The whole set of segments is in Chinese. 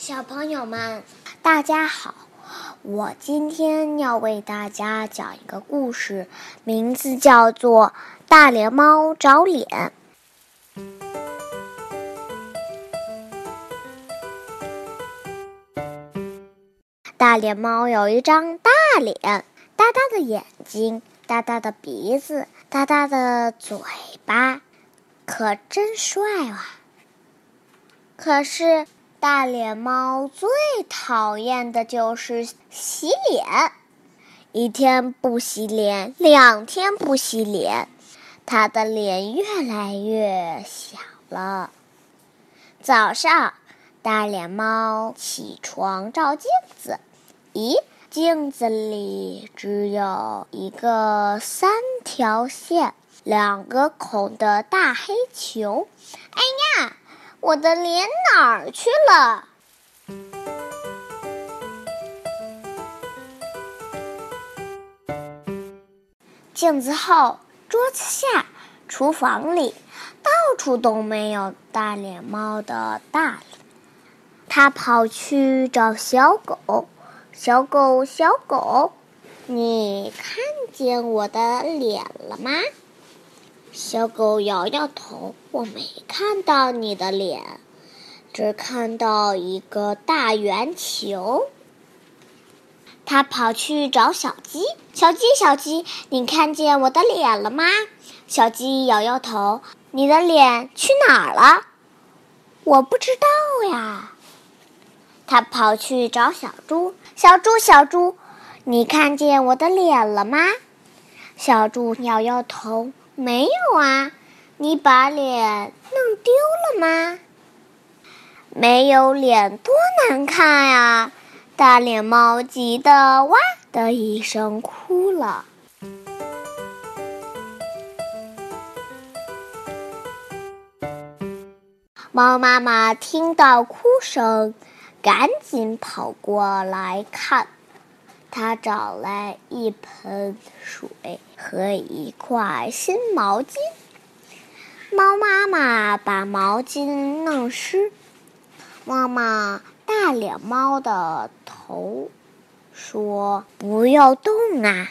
小朋友们，大家好！我今天要为大家讲一个故事，名字叫做《大脸猫找脸》。大脸猫有一张大脸，大大的眼睛，大大的鼻子，大大的嘴巴，可真帅哇！可是。大脸猫最讨厌的就是洗脸，一天不洗脸，两天不洗脸，它的脸越来越小了。早上，大脸猫起床照镜子，咦，镜子里只有一个三条线、两个孔的大黑球。哎呀！我的脸哪儿去了？镜子后，桌子下，厨房里，到处都没有大脸猫的大脸。他跑去找小狗，小狗，小狗，你看见我的脸了吗？小狗摇摇头，我没看到你的脸，只看到一个大圆球。它跑去找小鸡，小鸡，小鸡，你看见我的脸了吗？小鸡摇摇头，你的脸去哪儿了？我不知道呀。它跑去找小猪，小猪，小猪，你看见我的脸了吗？小猪摇摇头。没有啊，你把脸弄丢了吗？没有脸多难看呀！大脸猫急得哇的一声哭了。猫妈妈听到哭声，赶紧跑过来看。他找来一盆水和一块新毛巾。猫妈妈把毛巾弄湿，摸摸大脸猫的头，说：“不要动啊，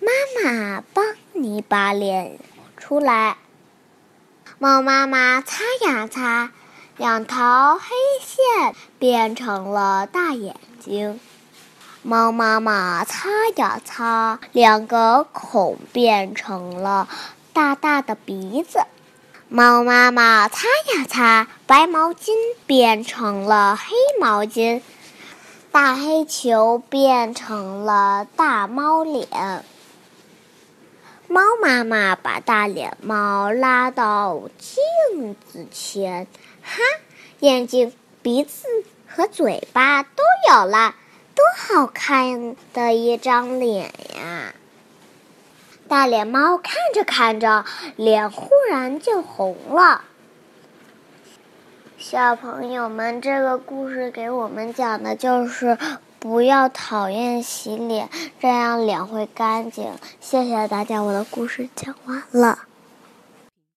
妈妈帮你把脸出来。”猫妈妈擦呀擦，两条黑线变成了大眼睛。猫妈妈擦呀擦，两个孔变成了大大的鼻子。猫妈妈擦呀擦，白毛巾变成了黑毛巾，大黑球变成了大猫脸。猫妈妈把大脸猫拉到镜子前，哈，眼睛、鼻子和嘴巴都有了。多好看的一张脸呀！大脸猫看着看着，脸忽然就红了。小朋友们，这个故事给我们讲的就是不要讨厌洗脸，这样脸会干净。谢谢大家，我的故事讲完了。